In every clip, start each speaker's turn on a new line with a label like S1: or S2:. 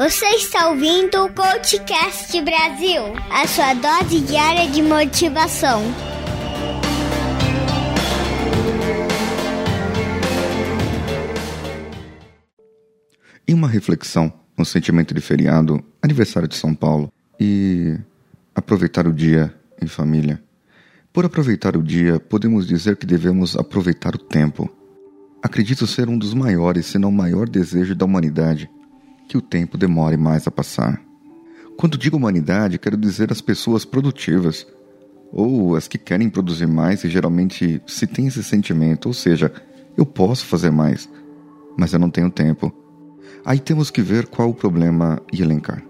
S1: Você está ouvindo o Coachcast Brasil, a sua dose diária de motivação.
S2: Em uma reflexão, um sentimento de feriado, aniversário de São Paulo e aproveitar o dia em família. Por aproveitar o dia, podemos dizer que devemos aproveitar o tempo. Acredito ser um dos maiores, se não maior desejo da humanidade que o tempo demore mais a passar. Quando digo humanidade, quero dizer as pessoas produtivas, ou as que querem produzir mais e geralmente se tem esse sentimento, ou seja, eu posso fazer mais, mas eu não tenho tempo. Aí temos que ver qual o problema e elencar.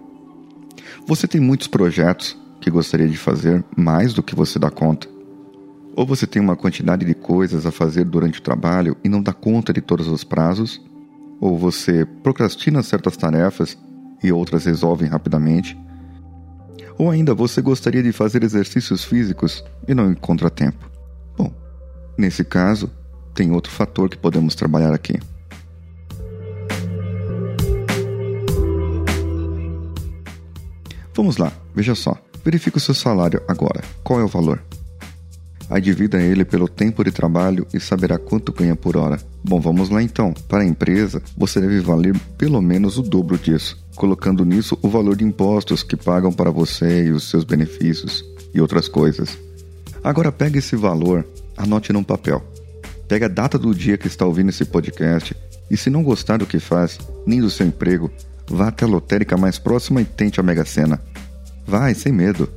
S2: Você tem muitos projetos que gostaria de fazer mais do que você dá conta. Ou você tem uma quantidade de coisas a fazer durante o trabalho e não dá conta de todos os prazos, ou você procrastina certas tarefas e outras resolvem rapidamente. Ou ainda você gostaria de fazer exercícios físicos e não encontra tempo. Bom, nesse caso, tem outro fator que podemos trabalhar aqui. Vamos lá, veja só. Verifique o seu salário agora. Qual é o valor? Aí divida ele pelo tempo de trabalho e saberá quanto ganha por hora. Bom, vamos lá então. Para a empresa, você deve valer pelo menos o dobro disso, colocando nisso o valor de impostos que pagam para você e os seus benefícios e outras coisas. Agora pegue esse valor, anote num papel. Pega a data do dia que está ouvindo esse podcast e se não gostar do que faz, nem do seu emprego, vá até a lotérica mais próxima e tente a Mega Sena. Vai, sem medo.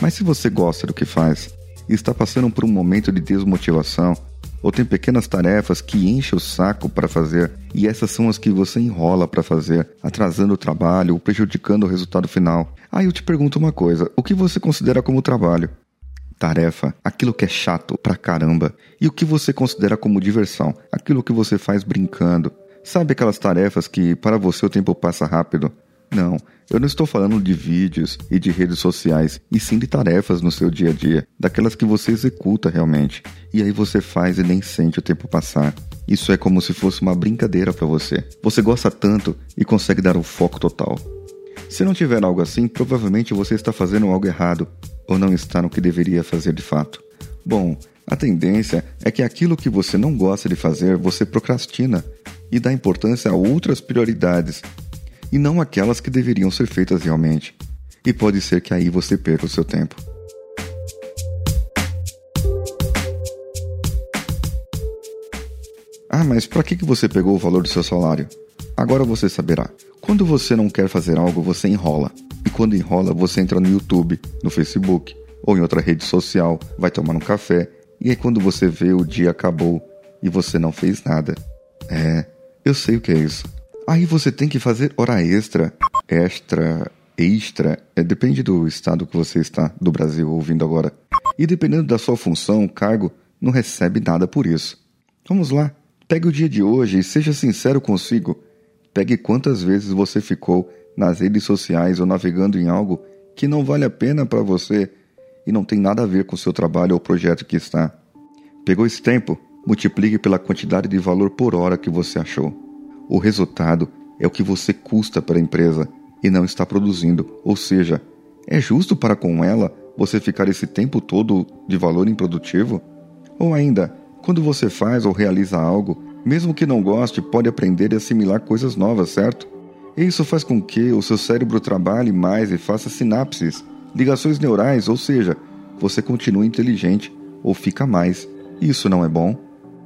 S2: Mas se você gosta do que faz, e está passando por um momento de desmotivação, ou tem pequenas tarefas que enchem o saco para fazer e essas são as que você enrola para fazer, atrasando o trabalho ou prejudicando o resultado final. Aí eu te pergunto uma coisa: o que você considera como trabalho? Tarefa, aquilo que é chato pra caramba. E o que você considera como diversão? Aquilo que você faz brincando. Sabe aquelas tarefas que para você o tempo passa rápido? Não, eu não estou falando de vídeos e de redes sociais, e sim de tarefas no seu dia a dia, daquelas que você executa realmente, e aí você faz e nem sente o tempo passar. Isso é como se fosse uma brincadeira para você. Você gosta tanto e consegue dar o foco total. Se não tiver algo assim, provavelmente você está fazendo algo errado ou não está no que deveria fazer de fato. Bom, a tendência é que aquilo que você não gosta de fazer, você procrastina e dá importância a outras prioridades e não aquelas que deveriam ser feitas realmente. E pode ser que aí você perca o seu tempo. Ah, mas para que você pegou o valor do seu salário? Agora você saberá. Quando você não quer fazer algo, você enrola. E quando enrola, você entra no YouTube, no Facebook ou em outra rede social, vai tomar um café e aí quando você vê o dia acabou e você não fez nada. É, eu sei o que é isso. Aí você tem que fazer hora extra, extra, extra, é, depende do estado que você está do Brasil ouvindo agora. E dependendo da sua função, cargo, não recebe nada por isso. Vamos lá, pegue o dia de hoje e seja sincero consigo. Pegue quantas vezes você ficou nas redes sociais ou navegando em algo que não vale a pena para você e não tem nada a ver com o seu trabalho ou projeto que está. Pegou esse tempo? Multiplique pela quantidade de valor por hora que você achou. O resultado é o que você custa para a empresa e não está produzindo, ou seja, é justo para com ela você ficar esse tempo todo de valor improdutivo? Ou ainda, quando você faz ou realiza algo, mesmo que não goste, pode aprender e assimilar coisas novas, certo? E isso faz com que o seu cérebro trabalhe mais e faça sinapses, ligações neurais, ou seja, você continue inteligente ou fica mais. Isso não é bom?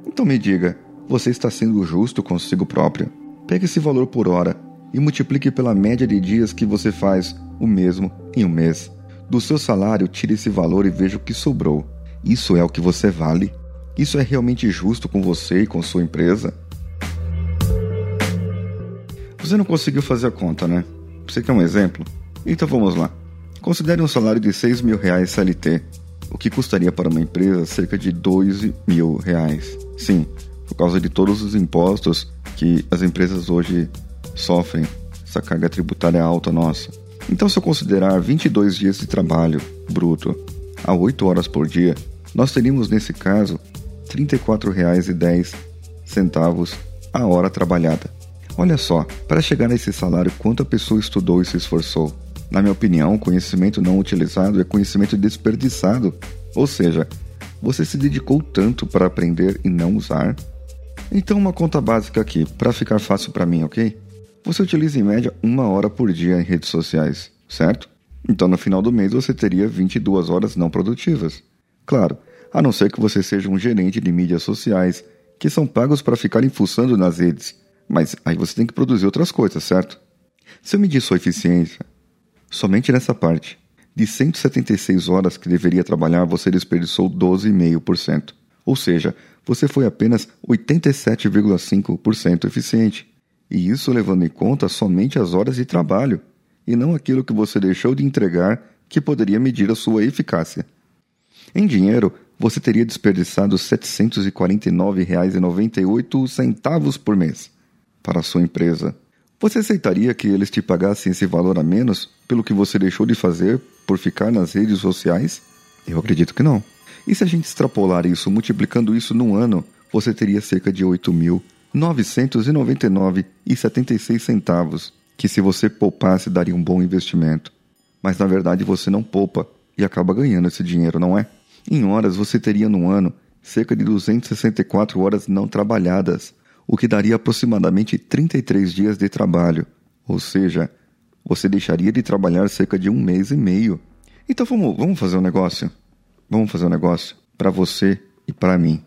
S2: Então me diga, você está sendo justo consigo próprio. Pegue esse valor por hora e multiplique pela média de dias que você faz o mesmo em um mês. Do seu salário, tire esse valor e veja o que sobrou. Isso é o que você vale? Isso é realmente justo com você e com sua empresa? Você não conseguiu fazer a conta, né? Você quer um exemplo? Então vamos lá. Considere um salário de 6 mil reais CLT, o que custaria para uma empresa cerca de 2 mil reais. Sim, por causa de todos os impostos que as empresas hoje sofrem. Essa carga tributária é alta nossa. Então, se eu considerar 22 dias de trabalho bruto a 8 horas por dia, nós teríamos nesse caso R$ 34,10 a hora trabalhada. Olha só, para chegar nesse salário, quanto a pessoa estudou e se esforçou? Na minha opinião, conhecimento não utilizado é conhecimento desperdiçado. Ou seja, você se dedicou tanto para aprender e não usar? Então, uma conta básica aqui, para ficar fácil para mim, ok? Você utiliza em média uma hora por dia em redes sociais, certo? Então, no final do mês, você teria 22 horas não produtivas. Claro, a não ser que você seja um gerente de mídias sociais, que são pagos para ficarem fuçando nas redes. Mas aí você tem que produzir outras coisas, certo? Se eu medir sua eficiência, somente nessa parte, de 176 horas que deveria trabalhar, você desperdiçou 12,5%. Ou seja, você foi apenas 87,5% eficiente. E isso levando em conta somente as horas de trabalho, e não aquilo que você deixou de entregar que poderia medir a sua eficácia. Em dinheiro, você teria desperdiçado R$ 749,98 por mês para a sua empresa. Você aceitaria que eles te pagassem esse valor a menos pelo que você deixou de fazer por ficar nas redes sociais? Eu acredito que não. E se a gente extrapolar isso, multiplicando isso num ano, você teria cerca de R$ 8.999,76 que se você poupasse daria um bom investimento. Mas na verdade você não poupa e acaba ganhando esse dinheiro, não é? Em horas, você teria no ano cerca de 264 horas não trabalhadas, o que daria aproximadamente 33 dias de trabalho. Ou seja, você deixaria de trabalhar cerca de um mês e meio. Então vamos, vamos fazer um negócio? Vamos fazer um negócio para você e para mim.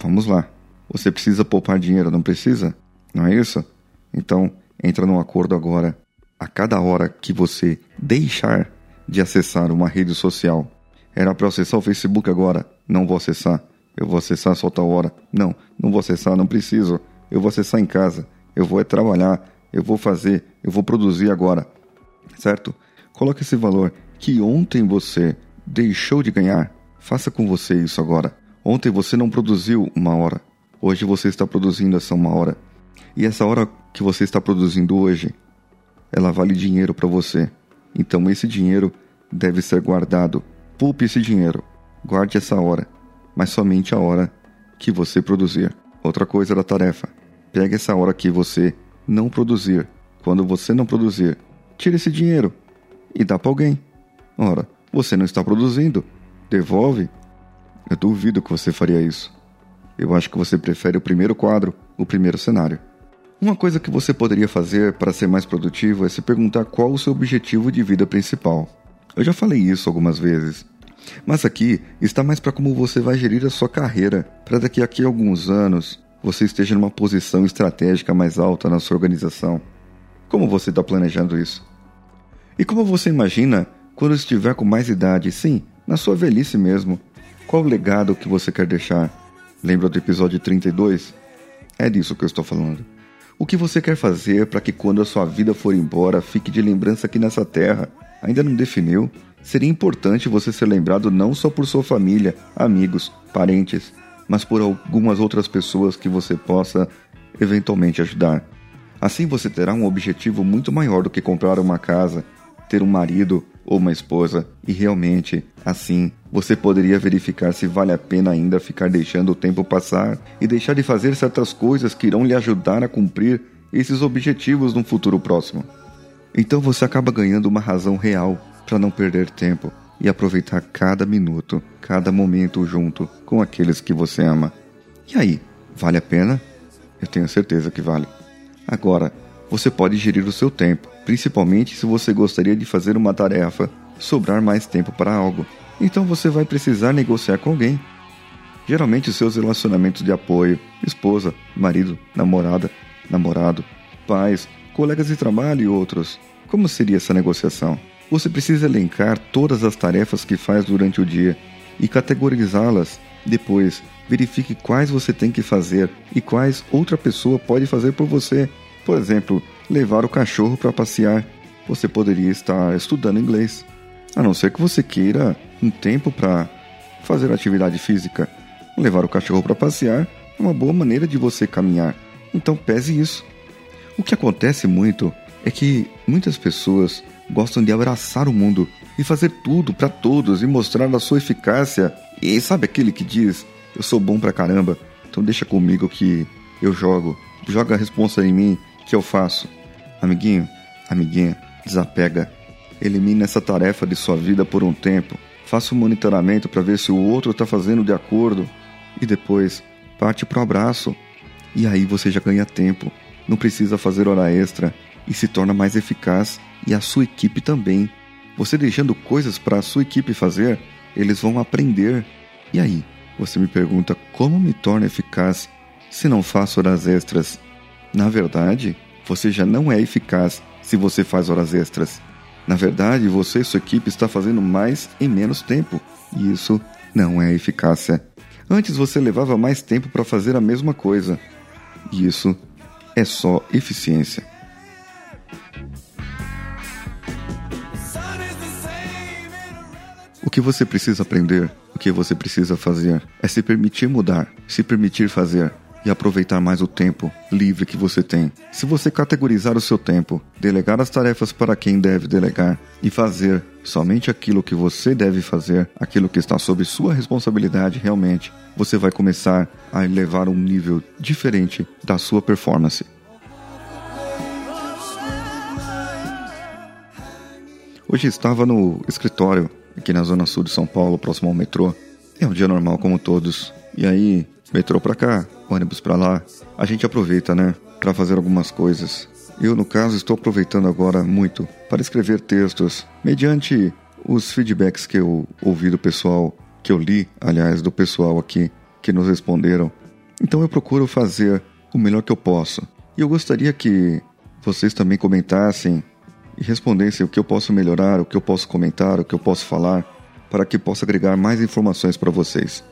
S2: Vamos lá. Você precisa poupar dinheiro, não precisa? Não é isso? Então, entra num acordo agora. A cada hora que você deixar de acessar uma rede social era para acessar o Facebook agora. Não vou acessar. Eu vou acessar só tal hora. Não, não vou acessar, não preciso. Eu vou acessar em casa. Eu vou é trabalhar. Eu vou fazer. Eu vou produzir agora. Certo? Coloque esse valor que ontem você deixou de ganhar. Faça com você isso agora. Ontem você não produziu uma hora. Hoje você está produzindo essa uma hora. E essa hora que você está produzindo hoje, ela vale dinheiro para você. Então esse dinheiro deve ser guardado Poupe esse dinheiro, guarde essa hora, mas somente a hora que você produzir. Outra coisa da tarefa: pegue essa hora que você não produzir. Quando você não produzir, tire esse dinheiro e dá para alguém. Ora, você não está produzindo, devolve. Eu duvido que você faria isso. Eu acho que você prefere o primeiro quadro, o primeiro cenário. Uma coisa que você poderia fazer para ser mais produtivo é se perguntar qual o seu objetivo de vida principal. Eu já falei isso algumas vezes, mas aqui está mais para como você vai gerir a sua carreira, para daqui a alguns anos você esteja numa posição estratégica mais alta na sua organização. Como você está planejando isso? E como você imagina quando estiver com mais idade, sim, na sua velhice mesmo, qual o legado que você quer deixar? Lembra do episódio 32? É disso que eu estou falando. O que você quer fazer para que quando a sua vida for embora fique de lembrança aqui nessa terra? Ainda não definiu? Seria importante você ser lembrado não só por sua família, amigos, parentes, mas por algumas outras pessoas que você possa eventualmente ajudar. Assim você terá um objetivo muito maior do que comprar uma casa, ter um marido ou uma esposa, e realmente, assim, você poderia verificar se vale a pena ainda ficar deixando o tempo passar e deixar de fazer certas coisas que irão lhe ajudar a cumprir esses objetivos no futuro próximo. Então você acaba ganhando uma razão real para não perder tempo e aproveitar cada minuto, cada momento junto com aqueles que você ama. E aí, vale a pena? Eu tenho certeza que vale. Agora, você pode gerir o seu tempo, principalmente se você gostaria de fazer uma tarefa, sobrar mais tempo para algo. Então você vai precisar negociar com alguém. Geralmente os seus relacionamentos de apoio, esposa, marido, namorada, namorado, pais, colegas de trabalho e outros. Como seria essa negociação? Você precisa elencar todas as tarefas que faz durante o dia e categorizá-las. Depois, verifique quais você tem que fazer e quais outra pessoa pode fazer por você. Por exemplo, levar o cachorro para passear. Você poderia estar estudando inglês, a não ser que você queira um tempo para fazer atividade física. Levar o cachorro para passear é uma boa maneira de você caminhar. Então pese isso. O que acontece muito é que muitas pessoas gostam de abraçar o mundo e fazer tudo para todos e mostrar a sua eficácia. E sabe aquele que diz: Eu sou bom pra caramba, então deixa comigo que eu jogo. Joga a responsa em mim que eu faço? Amiguinho, amiguinha, desapega. Elimine essa tarefa de sua vida por um tempo. Faça um monitoramento para ver se o outro está fazendo de acordo. E depois, parte para o abraço. E aí você já ganha tempo. Não precisa fazer hora extra e se torna mais eficaz. E a sua equipe também. Você deixando coisas para a sua equipe fazer, eles vão aprender. E aí, você me pergunta como me torna eficaz se não faço horas extras? Na verdade, você já não é eficaz se você faz horas extras. Na verdade, você e sua equipe está fazendo mais em menos tempo, e isso não é eficácia. Antes você levava mais tempo para fazer a mesma coisa, e isso é só eficiência. O que você precisa aprender, o que você precisa fazer, é se permitir mudar, se permitir fazer, e aproveitar mais o tempo livre que você tem. Se você categorizar o seu tempo, delegar as tarefas para quem deve delegar e fazer somente aquilo que você deve fazer, aquilo que está sob sua responsabilidade realmente, você vai começar a elevar um nível diferente da sua performance. Hoje estava no escritório aqui na zona sul de São Paulo, próximo ao metrô. É um dia normal como todos. E aí, metrô pra cá, ônibus para lá, a gente aproveita, né, para fazer algumas coisas. Eu, no caso, estou aproveitando agora muito para escrever textos, mediante os feedbacks que eu ouvi do pessoal, que eu li, aliás, do pessoal aqui que nos responderam. Então eu procuro fazer o melhor que eu posso. E eu gostaria que vocês também comentassem e respondessem o que eu posso melhorar, o que eu posso comentar, o que eu posso falar, para que possa agregar mais informações para vocês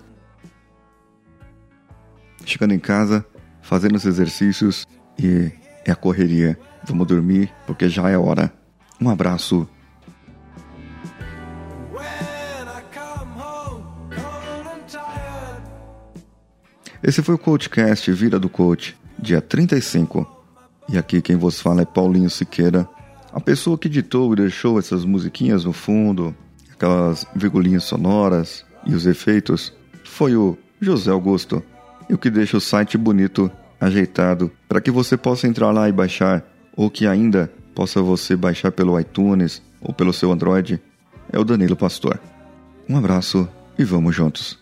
S2: chegando em casa, fazendo os exercícios e é a correria. Vamos dormir porque já é hora. Um abraço. Esse foi o Coachcast Vida do Coach, dia 35. E aqui quem vos fala é Paulinho Siqueira, a pessoa que editou e deixou essas musiquinhas no fundo, aquelas virgulinhas sonoras e os efeitos, foi o José Augusto e o que deixa o site bonito, ajeitado, para que você possa entrar lá e baixar, ou que ainda possa você baixar pelo iTunes ou pelo seu Android, é o Danilo Pastor. Um abraço e vamos juntos.